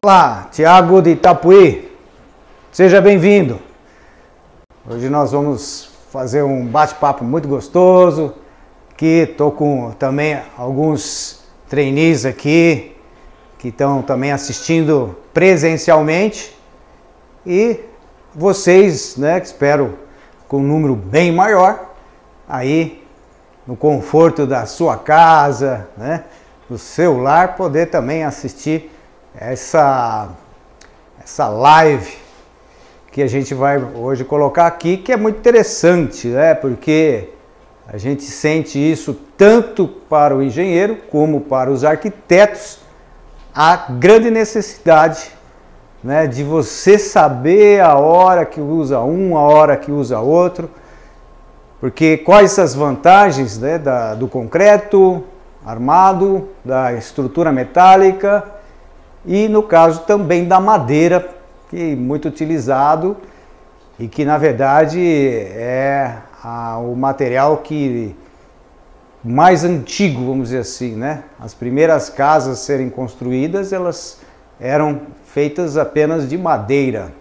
Olá, Tiago de Itapuí. Seja bem-vindo. Hoje nós vamos fazer um bate-papo muito gostoso. Aqui estou com também alguns trainees aqui que estão também assistindo presencialmente e vocês, né, que espero com um número bem maior aí no conforto da sua casa, né, do seu lar, poder também assistir essa, essa live que a gente vai hoje colocar aqui, que é muito interessante, né? Porque a gente sente isso tanto para o engenheiro como para os arquitetos, a grande necessidade né, de você saber a hora que usa um, a hora que usa outro, porque quais as vantagens né, da, do concreto armado, da estrutura metálica e no caso também da madeira, que é muito utilizado e que na verdade é a, o material que mais antigo, vamos dizer assim, né? As primeiras casas serem construídas, elas eram feitas apenas de madeira.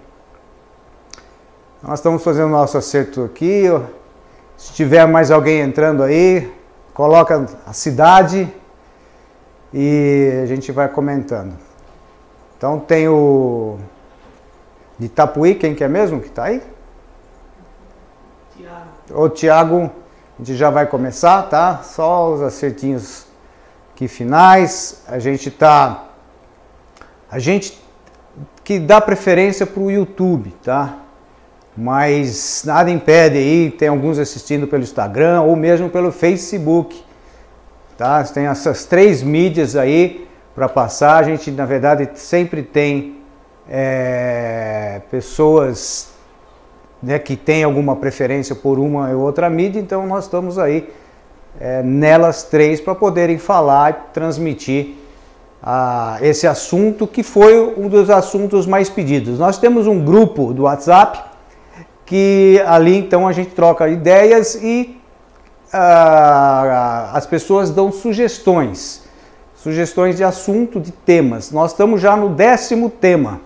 Nós estamos fazendo nosso acerto aqui. Se tiver mais alguém entrando aí, coloca a cidade e a gente vai comentando. Então tem o de Itapuí, quem que é mesmo que está aí? Tiago. O Tiago, a gente já vai começar, tá? Só os acertinhos aqui finais. A gente tá, a gente que dá preferência para o YouTube, tá? Mas nada impede aí, tem alguns assistindo pelo Instagram ou mesmo pelo Facebook, tá? Tem essas três mídias aí para passar. A gente, na verdade, sempre tem é, pessoas né, que têm alguma preferência por uma ou outra mídia, então nós estamos aí é, nelas três para poderem falar e transmitir esse assunto que foi um dos assuntos mais pedidos. Nós temos um grupo do WhatsApp que ali então a gente troca ideias e ah, as pessoas dão sugestões sugestões de assunto, de temas. Nós estamos já no décimo tema.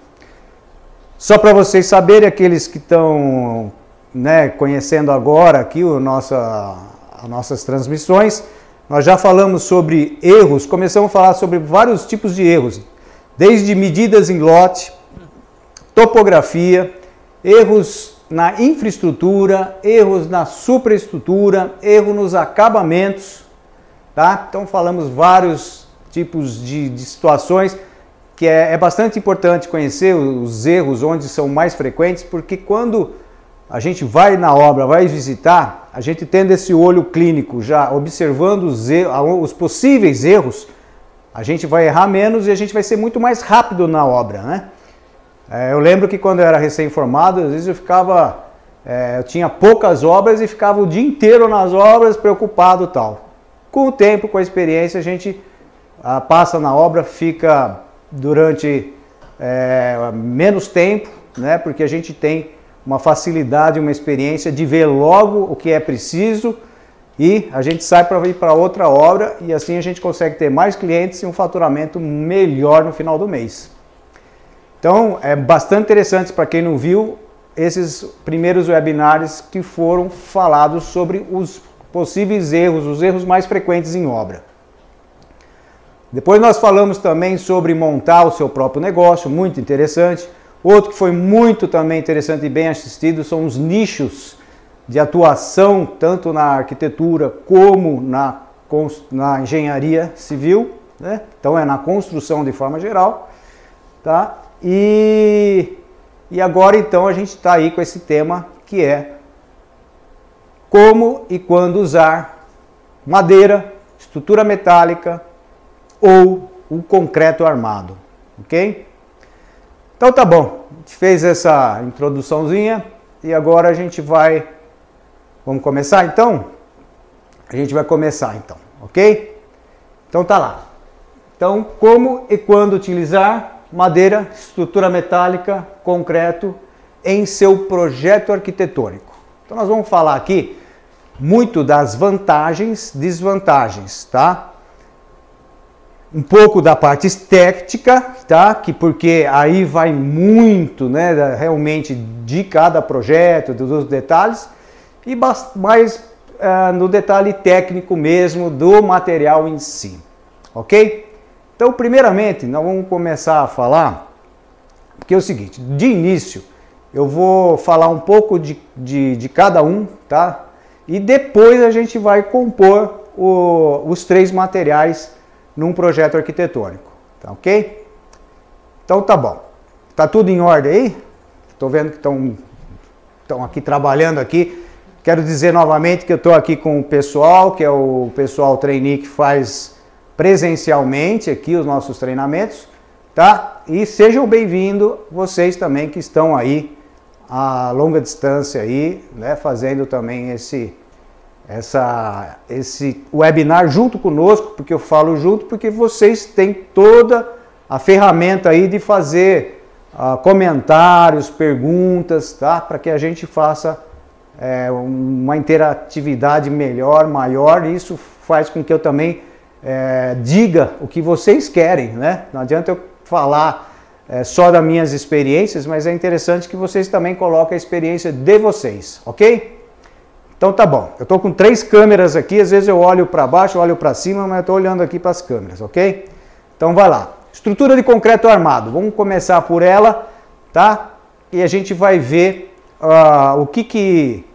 Só para vocês saberem, aqueles que estão né, conhecendo agora aqui o nossa, as nossas transmissões, nós já falamos sobre erros, começamos a falar sobre vários tipos de erros, desde medidas em lote, topografia, erros na infraestrutura, erros na superestrutura, erro nos acabamentos, tá? Então falamos vários tipos de, de situações que é, é, bastante importante conhecer os erros onde são mais frequentes, porque quando a gente vai na obra, vai visitar, a gente tendo esse olho clínico já observando os, erros, os possíveis erros, a gente vai errar menos e a gente vai ser muito mais rápido na obra, né? É, eu lembro que quando eu era recém-formado, às vezes eu ficava, é, eu tinha poucas obras e ficava o dia inteiro nas obras preocupado tal. Com o tempo, com a experiência, a gente ah, passa na obra, fica durante é, menos tempo, né? Porque a gente tem uma facilidade, uma experiência de ver logo o que é preciso e a gente sai para ir para outra obra e assim a gente consegue ter mais clientes e um faturamento melhor no final do mês. Então é bastante interessante para quem não viu esses primeiros webinários que foram falados sobre os possíveis erros, os erros mais frequentes em obra. Depois nós falamos também sobre montar o seu próprio negócio, muito interessante. Outro que foi muito também interessante e bem assistido são os nichos de atuação, tanto na arquitetura como na, na engenharia civil. Né? Então é na construção de forma geral. Tá? E, e agora então a gente está aí com esse tema que é como e quando usar madeira, estrutura metálica, ou o concreto armado, ok? Então tá bom, a gente fez essa introduçãozinha e agora a gente vai, vamos começar então? A gente vai começar então, ok? Então tá lá. Então, como e quando utilizar madeira, estrutura metálica, concreto em seu projeto arquitetônico. Então nós vamos falar aqui muito das vantagens, desvantagens, tá? Um pouco da parte estética, tá? Que porque aí vai muito, né, realmente de cada projeto, dos detalhes e mais uh, no detalhe técnico mesmo do material em si, ok? Então, primeiramente, nós vamos começar a falar, porque é o seguinte, de início, eu vou falar um pouco de, de, de cada um, tá? E depois a gente vai compor o, os três materiais num projeto arquitetônico, tá ok? Então tá bom. Tá tudo em ordem aí? Estou vendo que estão aqui trabalhando aqui. Quero dizer novamente que eu estou aqui com o pessoal, que é o pessoal trainee que faz presencialmente aqui os nossos treinamentos, tá? E sejam bem-vindos vocês também que estão aí a longa distância aí, né, fazendo também esse essa, esse webinar junto conosco, porque eu falo junto, porque vocês têm toda a ferramenta aí de fazer uh, comentários, perguntas, tá? Para que a gente faça é, uma interatividade melhor, maior, e isso faz com que eu também é, diga o que vocês querem, né? Não adianta eu falar é, só das minhas experiências, mas é interessante que vocês também coloquem a experiência de vocês, ok? Então tá bom, eu estou com três câmeras aqui, às vezes eu olho para baixo, olho para cima, mas eu estou olhando aqui para as câmeras, ok? Então vai lá. Estrutura de concreto armado, vamos começar por ela, tá? E a gente vai ver uh, o, que, que,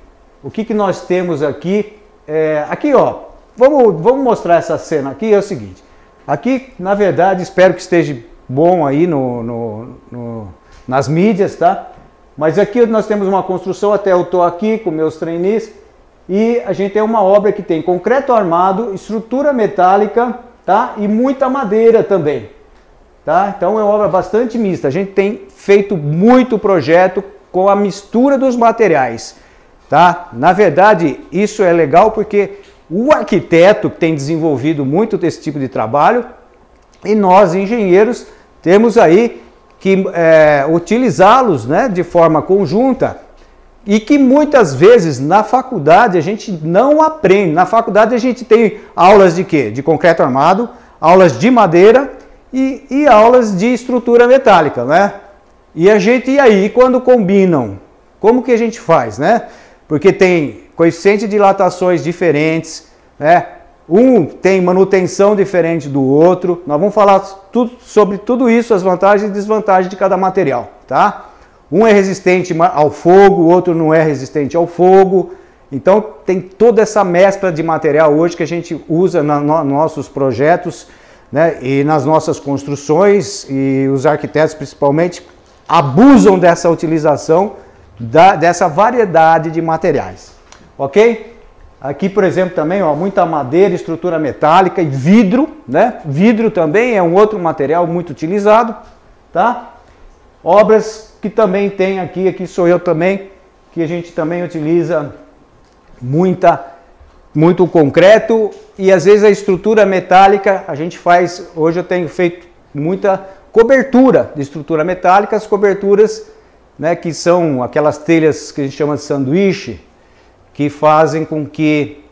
o que, que nós temos aqui. É, aqui ó, vamos, vamos mostrar essa cena aqui, é o seguinte. Aqui, na verdade, espero que esteja bom aí no, no, no nas mídias, tá? Mas aqui nós temos uma construção, até eu estou aqui com meus trainees, e a gente tem uma obra que tem concreto armado, estrutura metálica, tá? E muita madeira também, tá? Então é uma obra bastante mista. A gente tem feito muito projeto com a mistura dos materiais, tá? Na verdade, isso é legal porque o arquiteto tem desenvolvido muito desse tipo de trabalho e nós, engenheiros, temos aí que é, utilizá-los né, de forma conjunta e que muitas vezes na faculdade a gente não aprende. Na faculdade a gente tem aulas de quê? De concreto armado, aulas de madeira e, e aulas de estrutura metálica, né? E a gente, e aí, quando combinam, como que a gente faz, né? Porque tem coeficiente de dilatações diferentes, né? Um tem manutenção diferente do outro. Nós vamos falar tudo, sobre tudo isso, as vantagens e desvantagens de cada material, tá? Um é resistente ao fogo, o outro não é resistente ao fogo. Então tem toda essa mescla de material hoje que a gente usa nos no, nossos projetos né, e nas nossas construções e os arquitetos principalmente abusam dessa utilização da, dessa variedade de materiais, ok? Aqui, por exemplo, também ó, muita madeira, estrutura metálica e vidro, né? Vidro também é um outro material muito utilizado, tá? Obras que também tem aqui, aqui sou eu também, que a gente também utiliza muita, muito concreto e às vezes a estrutura metálica a gente faz, hoje eu tenho feito muita cobertura de estrutura metálica, as coberturas né, que são aquelas telhas que a gente chama de sanduíche, que fazem com que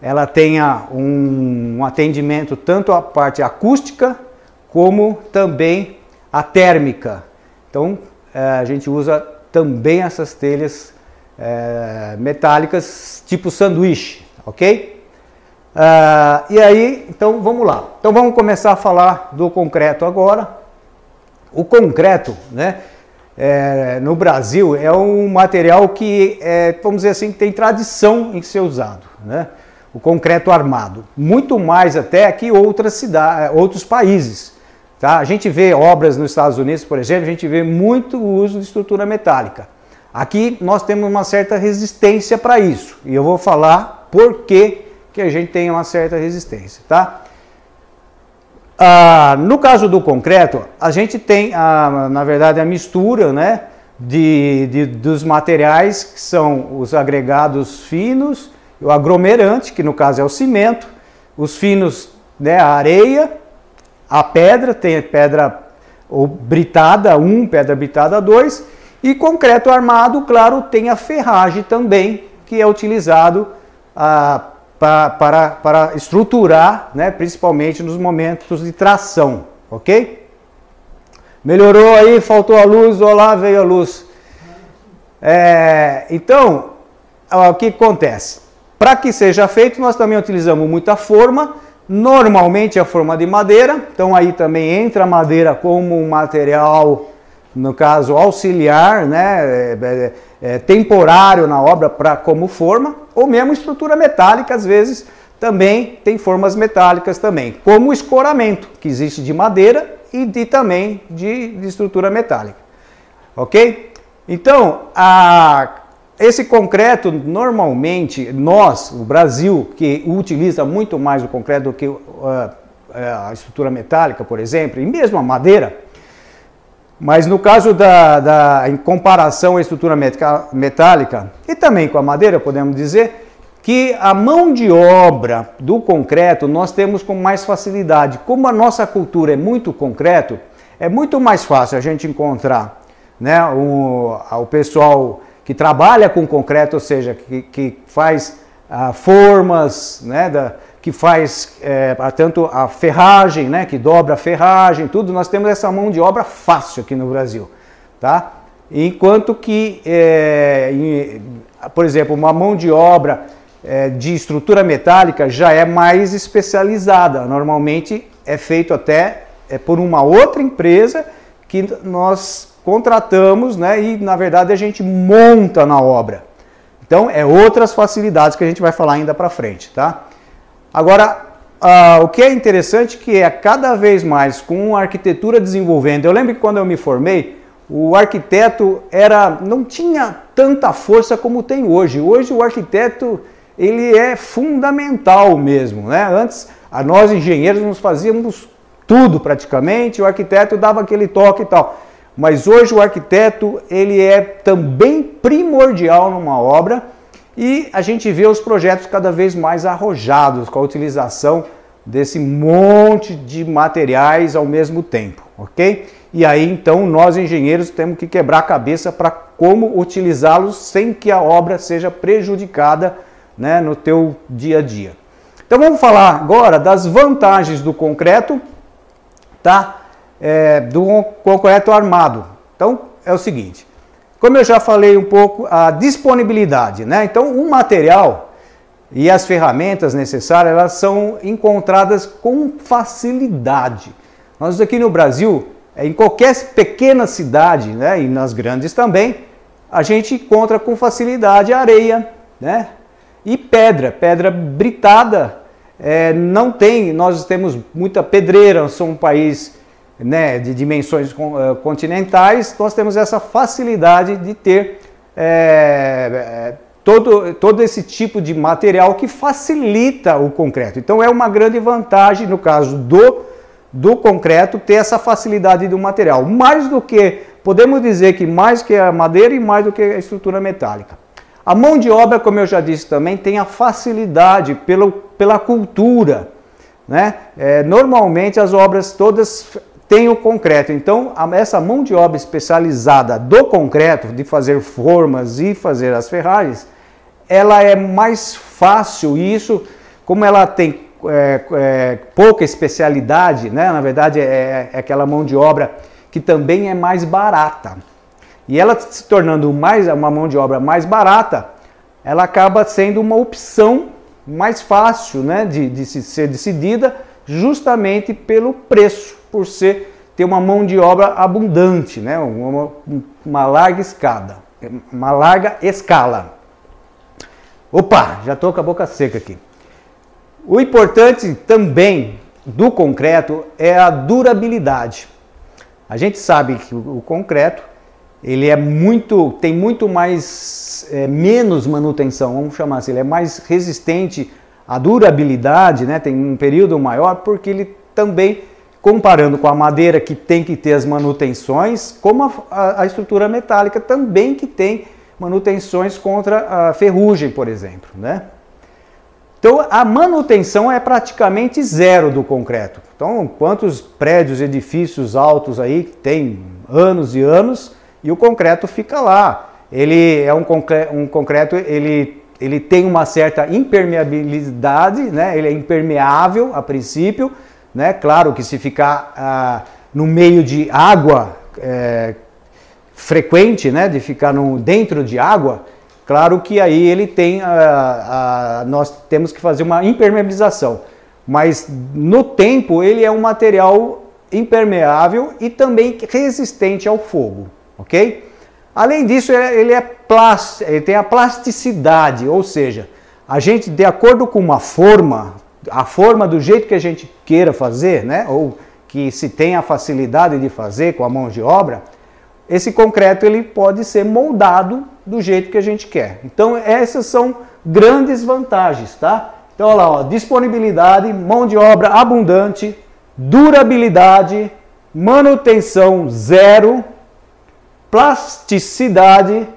ela tenha um, um atendimento tanto à parte acústica como também a térmica. Então, a gente usa também essas telhas é, metálicas tipo sanduíche, ok? Uh, e aí, então vamos lá. Então vamos começar a falar do concreto agora. O concreto, né, é, no Brasil é um material que, é, vamos dizer assim, tem tradição em ser usado, né? O concreto armado, muito mais até que outras cidades, outros países. Tá? A gente vê obras nos Estados Unidos, por exemplo, a gente vê muito uso de estrutura metálica. Aqui nós temos uma certa resistência para isso. E eu vou falar por que, que a gente tem uma certa resistência. Tá? Ah, no caso do concreto, a gente tem, a, na verdade, a mistura né, de, de, dos materiais que são os agregados finos, o aglomerante, que no caso é o cimento, os finos, né, a areia, a pedra, tem pedra ou britada 1, pedra britada 2, e concreto armado, claro, tem a ferragem também, que é utilizado ah, para, para, para estruturar, né, principalmente nos momentos de tração, ok? Melhorou aí, faltou a luz, olá, veio a luz. É, então, o que acontece? Para que seja feito, nós também utilizamos muita forma, normalmente a forma de madeira, então aí também entra a madeira como um material, no caso auxiliar, né, é, é, é, temporário na obra para como forma, ou mesmo estrutura metálica, às vezes também tem formas metálicas também, como o escoramento, que existe de madeira e de, também de, de estrutura metálica. Ok? Então, a, esse concreto, normalmente, nós, o Brasil, que utiliza muito mais o concreto do que uh, a estrutura metálica, por exemplo, e mesmo a madeira, mas no caso da, da em comparação à estrutura metálica e também com a madeira, podemos dizer que a mão de obra do concreto nós temos com mais facilidade. Como a nossa cultura é muito concreto, é muito mais fácil a gente encontrar né, o, o pessoal que trabalha com concreto, ou seja, que, que faz ah, formas, né, da, que faz é, tanto a ferragem, né, que dobra a ferragem, tudo, nós temos essa mão de obra fácil aqui no Brasil, tá? Enquanto que, é, em, por exemplo, uma mão de obra é, de estrutura metálica já é mais especializada. Normalmente é feito até é, por uma outra empresa que nós contratamos, né, e na verdade a gente monta na obra. Então é outras facilidades que a gente vai falar ainda para frente, tá? Agora, uh, o que é interessante que é cada vez mais com a arquitetura desenvolvendo. Eu lembro que quando eu me formei, o arquiteto era não tinha tanta força como tem hoje. Hoje o arquiteto ele é fundamental mesmo, né? Antes a nós engenheiros nos fazíamos tudo praticamente, o arquiteto dava aquele toque e tal. Mas hoje o arquiteto ele é também primordial numa obra e a gente vê os projetos cada vez mais arrojados com a utilização desse monte de materiais ao mesmo tempo, ok? E aí então nós engenheiros temos que quebrar a cabeça para como utilizá-los sem que a obra seja prejudicada né, no teu dia a dia. Então vamos falar agora das vantagens do concreto, tá? É, do concreto armado. Então é o seguinte, como eu já falei um pouco, a disponibilidade, né? Então, o material e as ferramentas necessárias, elas são encontradas com facilidade. Nós aqui no Brasil, em qualquer pequena cidade, né, e nas grandes também, a gente encontra com facilidade areia, né, e pedra, pedra britada. É, não tem, nós temos muita pedreira, somos um país né, de dimensões eh, continentais, nós temos essa facilidade de ter é, todo, todo esse tipo de material que facilita o concreto. Então é uma grande vantagem, no caso do, do concreto, ter essa facilidade do material. Mais do que, podemos dizer que mais que a madeira e mais do que a estrutura metálica. A mão de obra, como eu já disse também, tem a facilidade pelo, pela cultura. Né? É, normalmente as obras todas tem o concreto. Então, essa mão de obra especializada do concreto, de fazer formas e fazer as ferragens, ela é mais fácil. E isso, como ela tem é, é, pouca especialidade, né? na verdade é, é, aquela mão de obra que também é mais barata. E ela se tornando mais uma mão de obra mais barata, ela acaba sendo uma opção mais fácil né? de, de ser decidida justamente pelo preço por ser ter uma mão de obra abundante, né? uma, uma larga escada, uma larga escala. Opa, já estou com a boca seca aqui. O importante também do concreto é a durabilidade. A gente sabe que o concreto ele é muito, tem muito mais, é, menos manutenção, vamos chamar assim, ele é mais resistente à durabilidade, né? tem um período maior, porque ele também comparando com a madeira que tem que ter as manutenções, como a, a, a estrutura metálica também que tem manutenções contra a ferrugem, por exemplo, né? Então a manutenção é praticamente zero do concreto. Então quantos prédios, edifícios altos aí tem anos e anos e o concreto fica lá. Ele é um concreto, um concreto ele ele tem uma certa impermeabilidade, né? ele é impermeável a princípio, né? claro que se ficar ah, no meio de água é, frequente, né? de ficar no, dentro de água, claro que aí ele tem, ah, ah, nós temos que fazer uma impermeabilização, mas no tempo ele é um material impermeável e também resistente ao fogo, ok? Além disso, ele, é plast, ele tem a plasticidade, ou seja, a gente, de acordo com uma forma, a forma do jeito que a gente queira fazer, né, ou que se tem a facilidade de fazer com a mão de obra, esse concreto ele pode ser moldado do jeito que a gente quer. Então essas são grandes vantagens, tá? Então olha lá, ó, disponibilidade, mão de obra abundante, durabilidade, manutenção zero, plasticidade,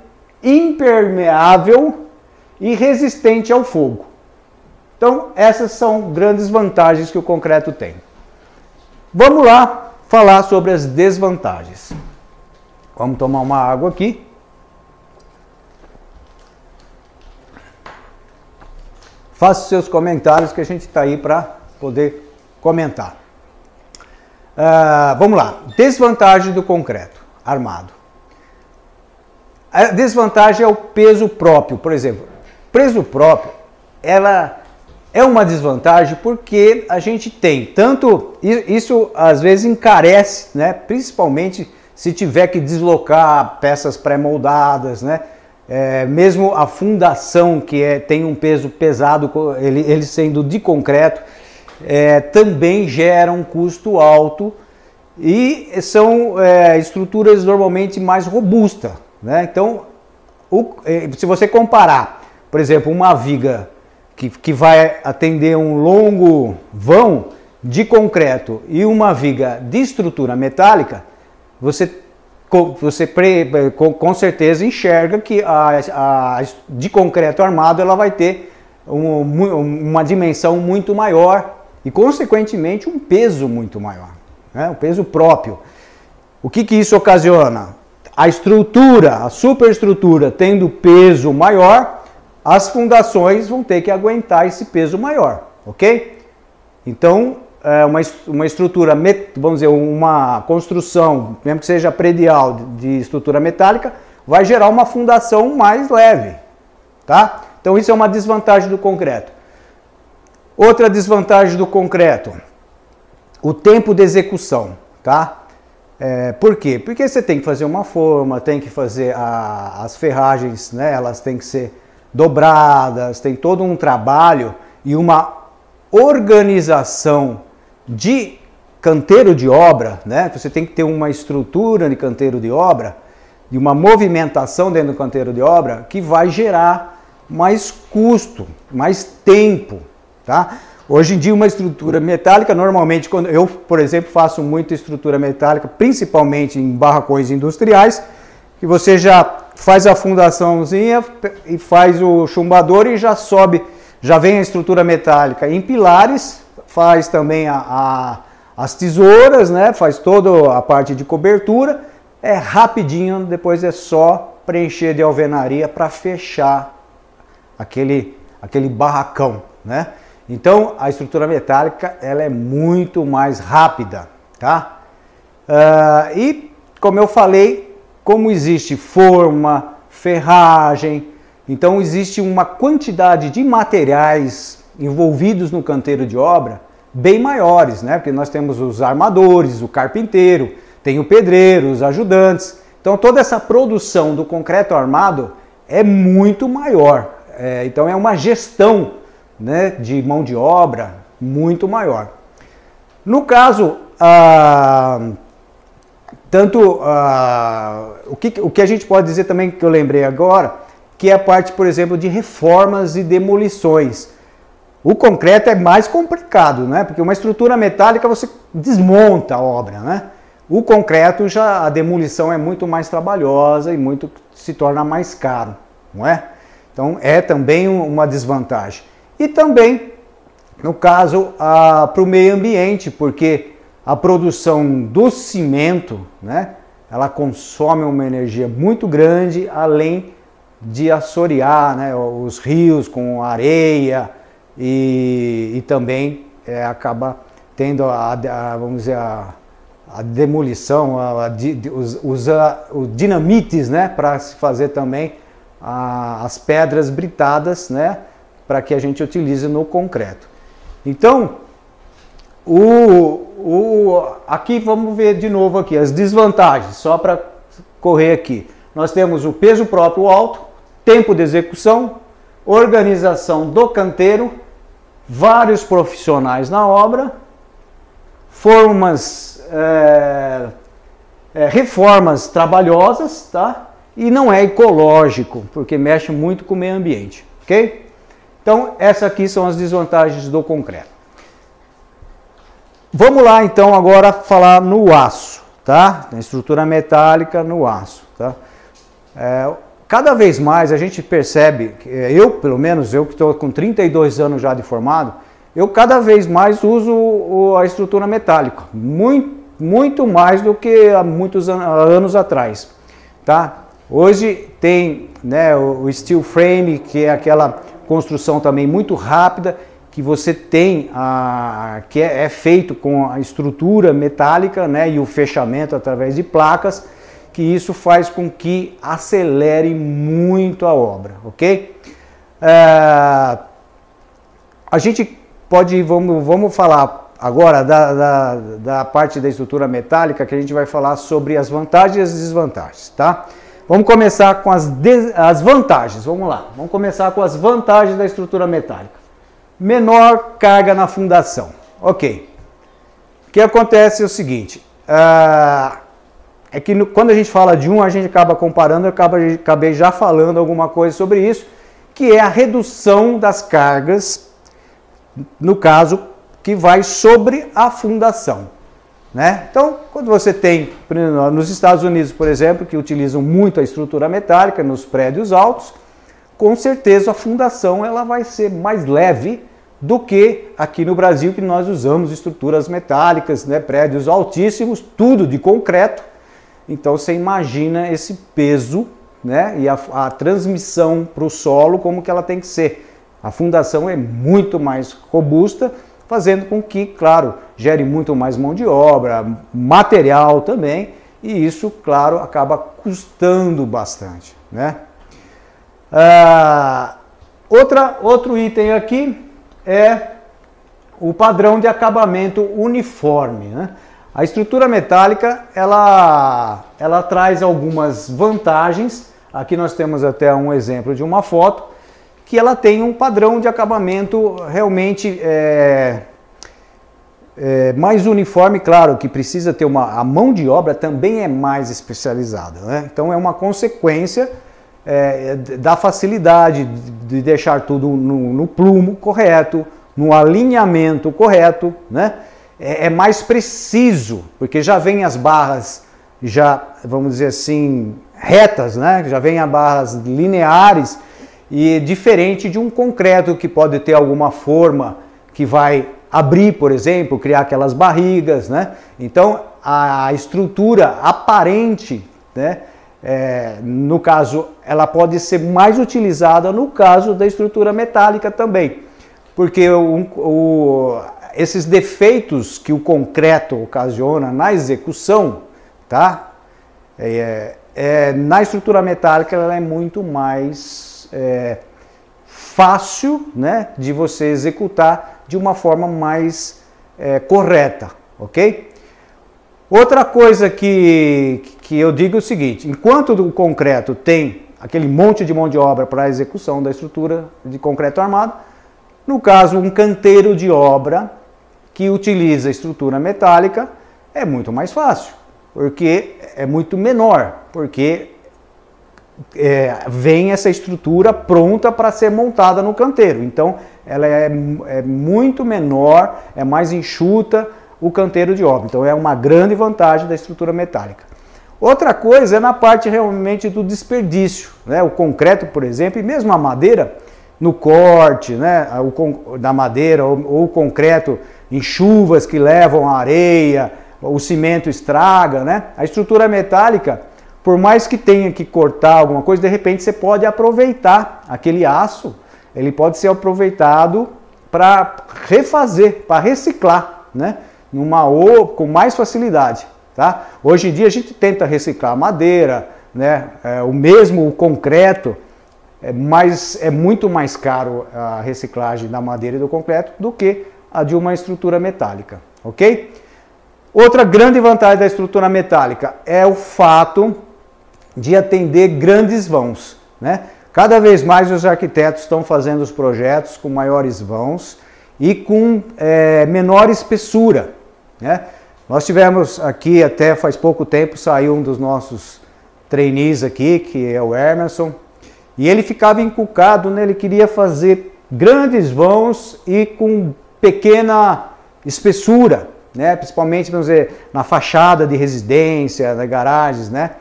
impermeável e resistente ao fogo. Então, essas são grandes vantagens que o concreto tem. Vamos lá falar sobre as desvantagens. Vamos tomar uma água aqui. Faça seus comentários que a gente está aí para poder comentar. Uh, vamos lá. Desvantagem do concreto armado. A desvantagem é o peso próprio, por exemplo. Peso próprio, ela é uma desvantagem porque a gente tem tanto isso às vezes encarece, né? Principalmente se tiver que deslocar peças pré-moldadas, né? É, mesmo a fundação que é, tem um peso pesado, ele, ele sendo de concreto, é, também gera um custo alto e são é, estruturas normalmente mais robustas. Né? Então, o, eh, se você comparar, por exemplo, uma viga que, que vai atender um longo vão de concreto e uma viga de estrutura metálica, você, você com, com certeza enxerga que a, a, de concreto armado ela vai ter um, uma dimensão muito maior e, consequentemente, um peso muito maior, né? um peso próprio. O que, que isso ocasiona? A estrutura, a superestrutura tendo peso maior, as fundações vão ter que aguentar esse peso maior, ok? Então, é uma, uma estrutura, vamos dizer, uma construção, mesmo que seja predial de estrutura metálica, vai gerar uma fundação mais leve, tá? Então isso é uma desvantagem do concreto. Outra desvantagem do concreto, o tempo de execução, tá? É, por quê? Porque você tem que fazer uma forma, tem que fazer a, as ferragens, né, elas têm que ser dobradas, tem todo um trabalho e uma organização de canteiro de obra, né? Você tem que ter uma estrutura de canteiro de obra, de uma movimentação dentro do canteiro de obra que vai gerar mais custo, mais tempo, tá? Hoje em dia, uma estrutura metálica, normalmente, quando eu, por exemplo, faço muita estrutura metálica, principalmente em barracões industriais, que você já faz a fundaçãozinha e faz o chumbador e já sobe, já vem a estrutura metálica em pilares, faz também a, a, as tesouras, né? faz toda a parte de cobertura, é rapidinho, depois é só preencher de alvenaria para fechar aquele, aquele barracão, né? Então a estrutura metálica ela é muito mais rápida, tá? Uh, e como eu falei, como existe forma, ferragem, então existe uma quantidade de materiais envolvidos no canteiro de obra bem maiores, né? Porque nós temos os armadores, o carpinteiro, tem o pedreiro, os ajudantes. Então toda essa produção do concreto armado é muito maior. É, então é uma gestão né, de mão de obra muito maior. No caso, ah, tanto ah, o, que, o que a gente pode dizer também que eu lembrei agora, que é a parte, por exemplo, de reformas e demolições. O concreto é mais complicado, né? Porque uma estrutura metálica você desmonta a obra, né? O concreto já a demolição é muito mais trabalhosa e muito se torna mais caro, não é? Então é também uma desvantagem e também, no caso, para o meio ambiente, porque a produção do cimento, né, ela consome uma energia muito grande, além de assorear né, os rios com areia e, e também é, acaba tendo a, a, vamos dizer, a, a demolição, a, a, usa o dinamites né, para se fazer também as pedras britadas né, para que a gente utilize no concreto. Então, o, o, aqui vamos ver de novo aqui as desvantagens, só para correr aqui. Nós temos o peso próprio alto, tempo de execução, organização do canteiro, vários profissionais na obra, formas, é, é, reformas trabalhosas, tá? E não é ecológico, porque mexe muito com o meio ambiente, ok? Então, essas aqui são as desvantagens do concreto. Vamos lá então agora falar no aço, tá? Na estrutura metálica no aço, tá? É, cada vez mais a gente percebe, eu pelo menos, eu que estou com 32 anos já de formado, eu cada vez mais uso a estrutura metálica, muito, muito mais do que há muitos anos atrás, tá? Hoje tem né, o steel frame, que é aquela construção também muito rápida, que você tem, a, que é, é feito com a estrutura metálica né, e o fechamento através de placas, que isso faz com que acelere muito a obra, ok? É, a gente pode, vamos, vamos falar agora da, da, da parte da estrutura metálica, que a gente vai falar sobre as vantagens e as desvantagens, tá? Vamos começar com as, as vantagens. Vamos lá. Vamos começar com as vantagens da estrutura metálica. Menor carga na fundação. Ok. O que acontece é o seguinte. Uh, é que no, quando a gente fala de um, a gente acaba comparando, eu acabo, acabei já falando alguma coisa sobre isso, que é a redução das cargas, no caso, que vai sobre a fundação. Né? Então, quando você tem, nos Estados Unidos, por exemplo, que utilizam muito a estrutura metálica nos prédios altos, com certeza a fundação ela vai ser mais leve do que aqui no Brasil, que nós usamos estruturas metálicas, né? prédios altíssimos, tudo de concreto. Então você imagina esse peso né? e a, a transmissão para o solo como que ela tem que ser. A fundação é muito mais robusta, fazendo com que, claro, gere muito mais mão de obra, material também, e isso, claro, acaba custando bastante. Né? Ah, outra, outro item aqui é o padrão de acabamento uniforme. Né? A estrutura metálica ela, ela traz algumas vantagens. Aqui nós temos até um exemplo de uma foto que ela tem um padrão de acabamento realmente é, é, mais uniforme, claro, que precisa ter uma. A mão de obra também é mais especializada, né? Então é uma consequência é, da facilidade de deixar tudo no, no, plumo correto, no alinhamento correto, né? É, é mais preciso, porque já vem as barras, já, vamos dizer assim, retas, né? Já vem as barras lineares e diferente de um concreto que pode ter alguma forma que vai abrir, por exemplo, criar aquelas barrigas, né? Então a estrutura aparente, né? É, no caso, ela pode ser mais utilizada no caso da estrutura metálica também, porque o, o, esses defeitos que o concreto ocasiona na execução, tá? É, é, na estrutura metálica ela é muito mais é, fácil né, de você executar de uma forma mais é, correta, ok? Outra coisa que, que eu digo é o seguinte: enquanto o concreto tem aquele monte de mão de obra para a execução da estrutura de concreto armado, no caso, um canteiro de obra que utiliza estrutura metálica é muito mais fácil, porque é muito menor, porque é, vem essa estrutura pronta para ser montada no canteiro. Então, ela é, é, muito menor, é mais enxuta o canteiro de obra. Então, é uma grande vantagem da estrutura metálica. Outra coisa é na parte realmente do desperdício. Né? O concreto, por exemplo, e mesmo a madeira, no corte né? o, da madeira ou, ou o concreto em chuvas que levam a areia, o cimento estraga. Né? A estrutura metálica por mais que tenha que cortar alguma coisa, de repente você pode aproveitar aquele aço, ele pode ser aproveitado para refazer, para reciclar, né? Numa ou com mais facilidade, tá? Hoje em dia a gente tenta reciclar madeira, né? É, o mesmo o concreto, é, mas é muito mais caro a reciclagem da madeira e do concreto do que a de uma estrutura metálica, ok? Outra grande vantagem da estrutura metálica é o fato de atender grandes vãos. Né? Cada vez mais os arquitetos estão fazendo os projetos com maiores vãos e com é, menor espessura. Né? Nós tivemos aqui, até faz pouco tempo, saiu um dos nossos trainees aqui, que é o Emerson, e ele ficava encucado, né? ele queria fazer grandes vãos e com pequena espessura, né? principalmente vamos dizer, na fachada de residência, nas garagens, né?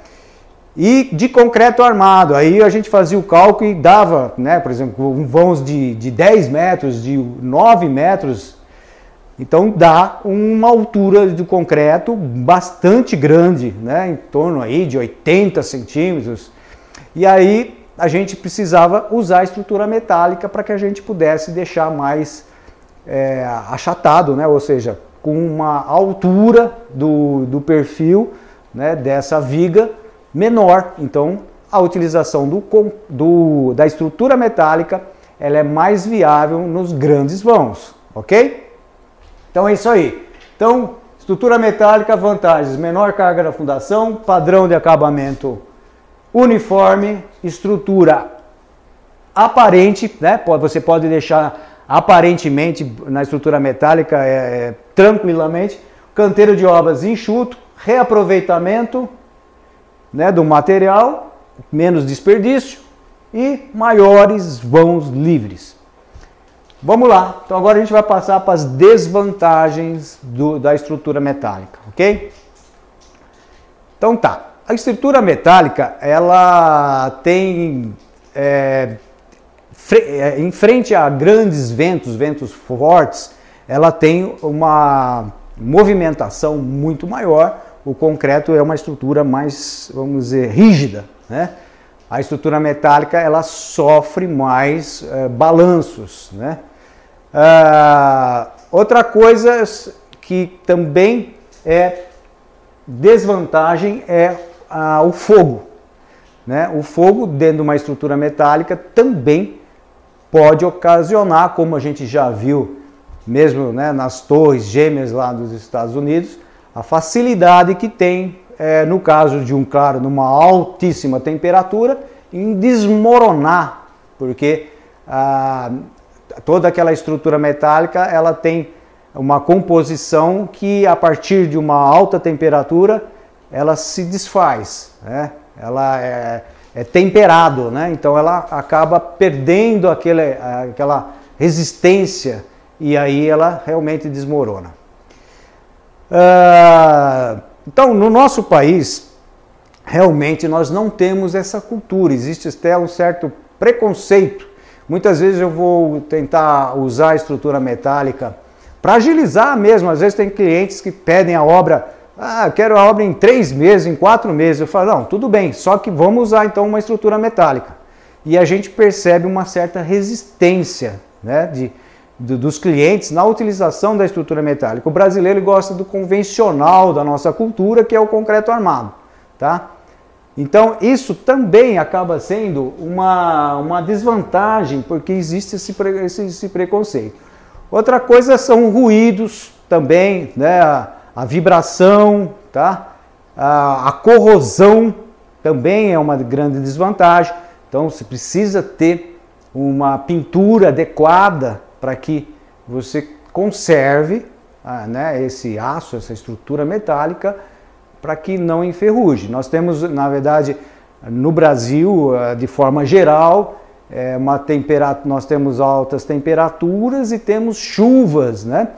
E de concreto armado. Aí a gente fazia o cálculo e dava, né, por exemplo, um vãos de, de 10 metros, de 9 metros. Então dá uma altura de concreto bastante grande, né, em torno aí de 80 centímetros. E aí a gente precisava usar a estrutura metálica para que a gente pudesse deixar mais é, achatado, né, ou seja, com uma altura do, do perfil né, dessa viga menor. Então, a utilização do, do, da estrutura metálica ela é mais viável nos grandes vãos, ok? Então é isso aí. Então, estrutura metálica, vantagens: menor carga da fundação, padrão de acabamento uniforme, estrutura aparente, né? Você pode deixar aparentemente na estrutura metálica é, é, tranquilamente, canteiro de obras enxuto, reaproveitamento né, do material, menos desperdício e maiores vãos livres. Vamos lá, então agora a gente vai passar para as desvantagens do, da estrutura metálica, ok? Então tá, a estrutura metálica ela tem é, é, em frente a grandes ventos, ventos fortes, ela tem uma movimentação muito maior o concreto é uma estrutura mais, vamos dizer, rígida, né? A estrutura metálica ela sofre mais é, balanços, né? Ah, outra coisa que também é desvantagem é ah, o fogo, né? O fogo dentro de uma estrutura metálica também pode ocasionar, como a gente já viu mesmo né, nas torres gêmeas lá dos Estados Unidos, a facilidade que tem, é, no caso de um claro numa altíssima temperatura, em desmoronar, porque ah, toda aquela estrutura metálica ela tem uma composição que a partir de uma alta temperatura ela se desfaz, né? ela é, é temperado, né? então ela acaba perdendo aquele, aquela resistência e aí ela realmente desmorona. Ah, então, no nosso país, realmente nós não temos essa cultura, existe até um certo preconceito. Muitas vezes eu vou tentar usar a estrutura metálica para agilizar mesmo. Às vezes tem clientes que pedem a obra, ah, quero a obra em três meses, em quatro meses. Eu falo, não, tudo bem, só que vamos usar então uma estrutura metálica. E a gente percebe uma certa resistência né, de, dos clientes na utilização da estrutura metálica. O brasileiro gosta do convencional da nossa cultura, que é o concreto armado, tá? Então, isso também acaba sendo uma, uma desvantagem, porque existe esse, esse, esse preconceito. Outra coisa são ruídos também, né? a, a vibração, tá? A, a, corrosão também é uma grande desvantagem. Então, você precisa ter uma pintura adequada para que você conserve ah, né, esse aço, essa estrutura metálica, para que não enferruje. Nós temos, na verdade, no Brasil, ah, de forma geral, é uma temperatura, nós temos altas temperaturas e temos chuvas, né?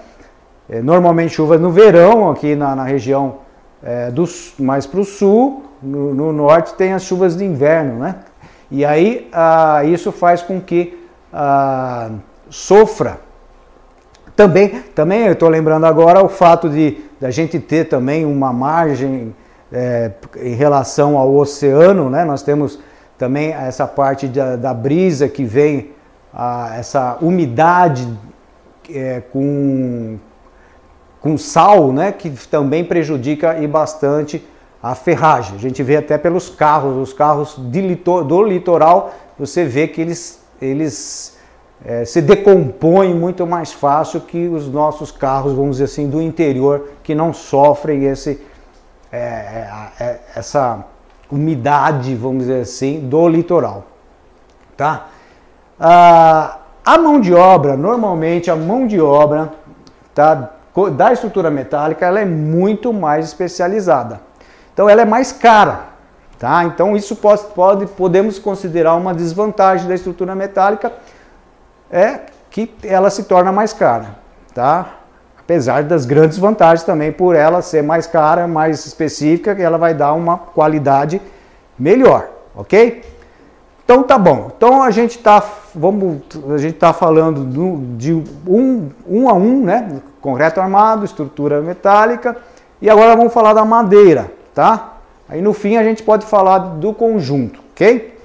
É, normalmente chuvas no verão, aqui na, na região é, do, mais para o sul, no, no, norte tem as chuvas de inverno, né? E aí ah, isso faz com que ah, sofra. Também, também eu estou lembrando agora o fato de a gente ter também uma margem é, em relação ao oceano, né? Nós temos também essa parte da, da brisa que vem, a, essa umidade é, com, com sal, né? Que também prejudica e bastante a ferragem. A gente vê até pelos carros, os carros litor, do litoral, você vê que eles, eles é, se decompõem muito mais fácil que os nossos carros, vamos dizer assim, do interior, que não sofrem esse, é, é, é, essa umidade, vamos dizer assim, do litoral. Tá? Ah, a mão de obra, normalmente a mão de obra tá, da estrutura metálica, ela é muito mais especializada. Então ela é mais cara. Tá? Então isso pode, pode, podemos considerar uma desvantagem da estrutura metálica, é que ela se torna mais cara. Tá? apesar das grandes vantagens também por ela ser mais cara, mais específica, ela vai dar uma qualidade melhor, ok? Então tá bom. Então a gente tá, vamos, a gente tá falando do, de um, um a um, né? Concreto armado, estrutura metálica, e agora vamos falar da madeira, tá? Aí no fim a gente pode falar do conjunto, ok?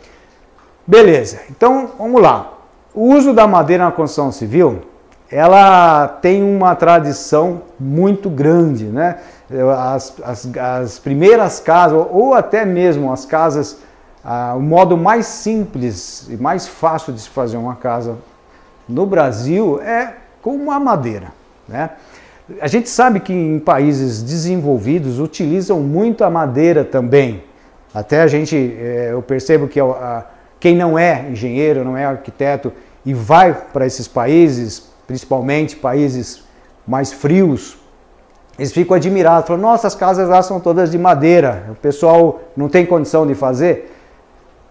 Beleza. Então vamos lá. O uso da madeira na construção civil ela tem uma tradição muito grande, né? As, as, as primeiras casas, ou até mesmo as casas, ah, o modo mais simples e mais fácil de se fazer uma casa no Brasil é com a madeira, né? A gente sabe que em países desenvolvidos utilizam muito a madeira também. Até a gente, eh, eu percebo que a, quem não é engenheiro, não é arquiteto e vai para esses países, principalmente países mais frios, eles ficam admirados, falam, nossa, as casas lá são todas de madeira, o pessoal não tem condição de fazer,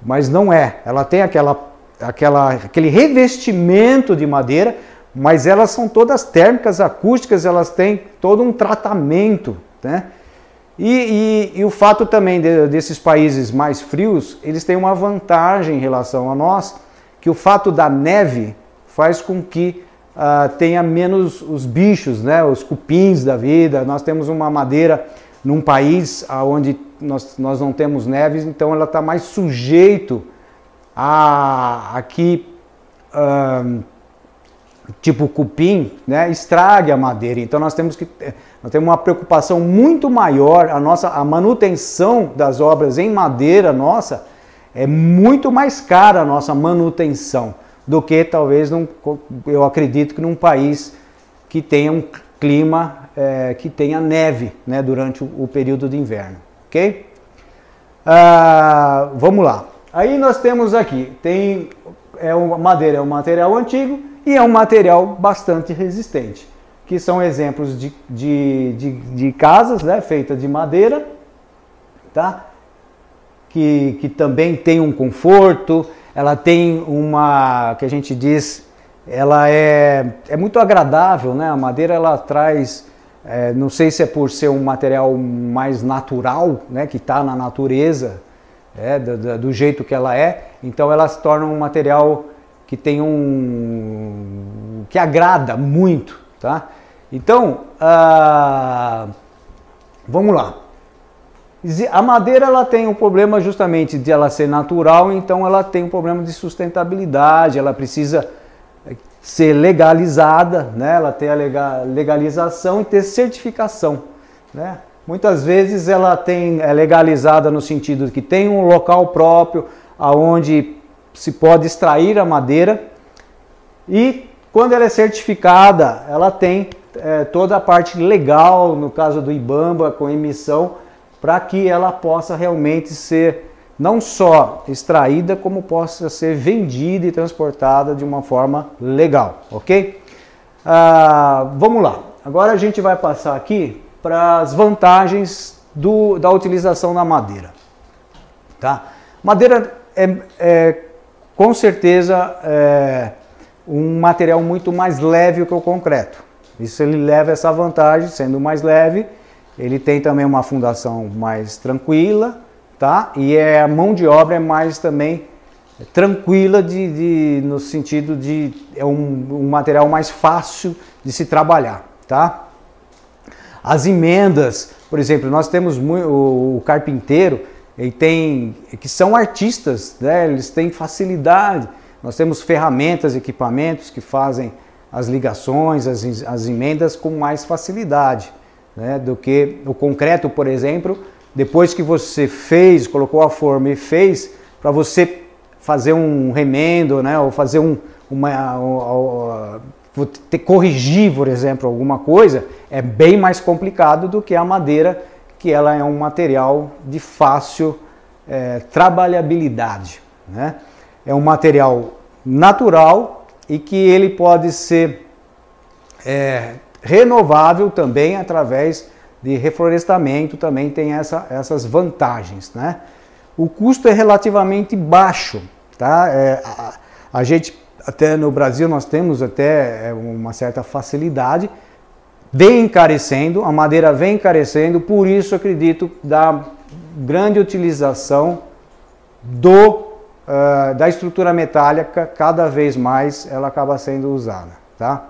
mas não é, ela tem aquela, aquela, aquele revestimento de madeira, mas elas são todas térmicas, acústicas, elas têm todo um tratamento, né? E, e, e o fato também de, desses países mais frios, eles têm uma vantagem em relação a nós, que o fato da neve faz com que uh, tenha menos os bichos, né, os cupins da vida. Nós temos uma madeira num país onde nós, nós não temos neves, então ela está mais sujeito a aqui uh, tipo cupim, né, estrague a madeira. Então nós temos que nós temos uma preocupação muito maior. A nossa a manutenção das obras em madeira nossa é muito mais cara a nossa manutenção do que talvez num, eu acredito que num país que tenha um clima é, que tenha neve né, durante o, o, período de inverno, ok? Ah, vamos lá. Aí nós temos aqui, tem é uma madeira é um material antigo e é um material bastante resistente, que são exemplos de, de, de, de casas né, feitas de madeira, tá? Que, que também tem um conforto, ela tem uma, que a gente diz, ela é, é muito agradável, né? A madeira ela traz, é, não sei se é por ser um material mais natural, né? Que está na natureza, é, do, do, jeito que ela é, então ela se torna um material que tem um, que agrada muito, tá? Então, ah, vamos lá. A madeira ela tem um problema justamente de ela ser natural, então ela tem um problema de sustentabilidade, ela precisa eh, ser legalizada, né? ela tem a legalização e ter certificação. Né? Muitas vezes ela tem, é legalizada no sentido de que tem um local próprio aonde se pode extrair a madeira e quando ela é certificada, ela tem é, toda a parte legal, no caso do IBAMBA, com emissão, para que ela possa realmente ser não só extraída, como possa ser vendida e transportada de uma forma legal, ok? Ah, vamos lá, agora a gente vai passar aqui para as vantagens do, da utilização da madeira. Tá? Madeira é, é com certeza é um material muito mais leve que o concreto. Isso ele leva essa vantagem, sendo mais leve, ele tem também uma fundação mais tranquila, tá? E é, a mão de obra é mais também tranquila de, de no sentido de é um, um, material mais fácil de se trabalhar, tá? As emendas, por exemplo, nós temos o, o carpinteiro, ele tem, que são artistas, né? eles têm facilidade. Nós temos ferramentas, equipamentos que fazem as ligações, as, as emendas com mais facilidade né? do que o concreto, por exemplo. Depois que você fez, colocou a forma e fez, para você fazer um remendo, né? ou fazer um, uma, corrigir, por exemplo, alguma coisa, é bem mais complicado do que a madeira que ela é um material de fácil é, trabalhabilidade. Né? É um material natural e que ele pode ser é, renovável também através de reflorestamento, também tem essa, essas vantagens. Né? O custo é relativamente baixo. Tá? É, a, a gente, até no Brasil, nós temos até é, uma certa facilidade vem encarecendo, a madeira vem encarecendo, por isso acredito da grande utilização do, uh, da estrutura metálica, cada vez mais ela acaba sendo usada. Tá?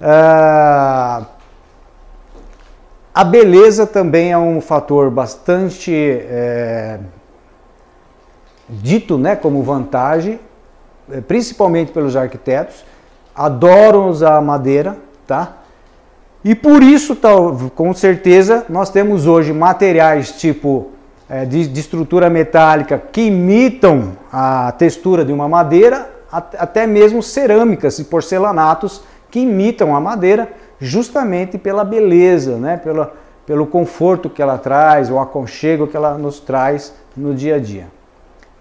Uh, a beleza também é um fator bastante é, dito né, como vantagem, eh, principalmente pelos arquitetos. Adoram usar madeira, tá? E por isso, com certeza, nós temos hoje materiais tipo é, de, estrutura metálica que imitam a textura de uma madeira, até mesmo cerâmicas e porcelanatos que imitam a madeira justamente pela beleza, né? pela, pelo conforto que ela traz, o aconchego que ela nos traz no dia a dia.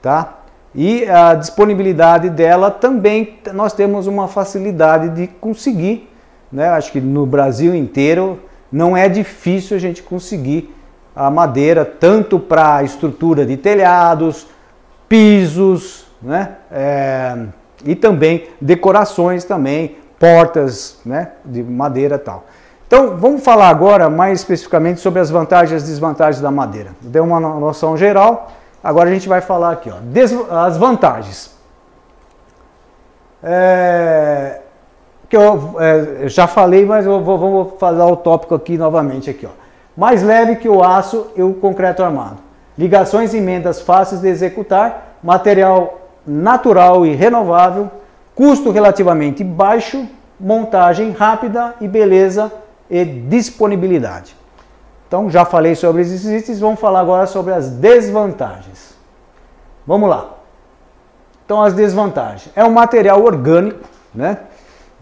Tá? E a disponibilidade dela também nós temos uma facilidade de conseguir né? Acho que no Brasil inteiro não é difícil a gente conseguir a madeira tanto para estrutura de telhados, pisos, né? É, e também decorações também, portas, né? De madeira tal. Então vamos falar agora mais especificamente sobre as vantagens e desvantagens da madeira. Deu uma noção geral. Agora a gente vai falar aqui, ó, as vantagens. É, que eu é, já falei, mas eu vou, vamos fazer o tópico aqui novamente aqui, ó. Mais leve que o aço e o concreto armado. Ligações e emendas fáceis de executar, material natural e renovável, custo relativamente baixo, montagem rápida e beleza e disponibilidade. Então já falei sobre esses itens, vamos falar agora sobre as desvantagens. Vamos lá. Então as desvantagens. É um material orgânico, né?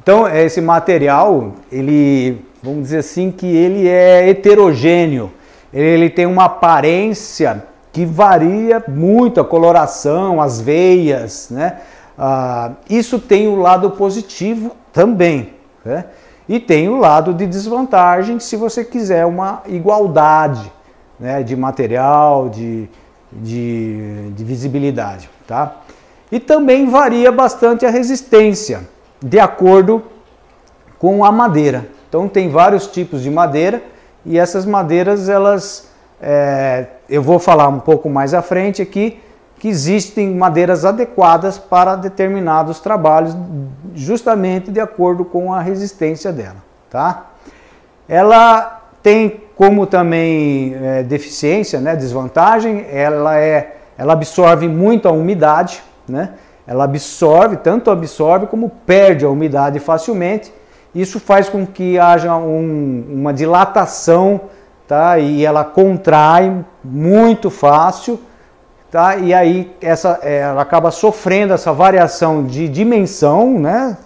Então, esse material, ele, vamos dizer assim, que ele é heterogêneo. Ele tem uma aparência que varia muito, a coloração, as veias, né? Ah, isso tem o lado positivo também, né? E tem o lado de desvantagem se você quiser uma igualdade né, de material, de, de, de visibilidade, tá? E também varia bastante a resistência de acordo com a madeira. Então tem vários tipos de madeira e essas madeiras elas é, eu vou falar um pouco mais à frente aqui que existem madeiras adequadas para determinados trabalhos justamente de acordo com a resistência dela, tá? Ela tem como também é, deficiência, né, desvantagem, ela é, ela absorve muito a umidade, né? ela absorve, tanto absorve como perde a umidade facilmente. Isso faz com que haja um, uma dilatação, tá? E ela contrai muito fácil, tá? E aí essa, ela acaba sofrendo essa variação de dimensão, né?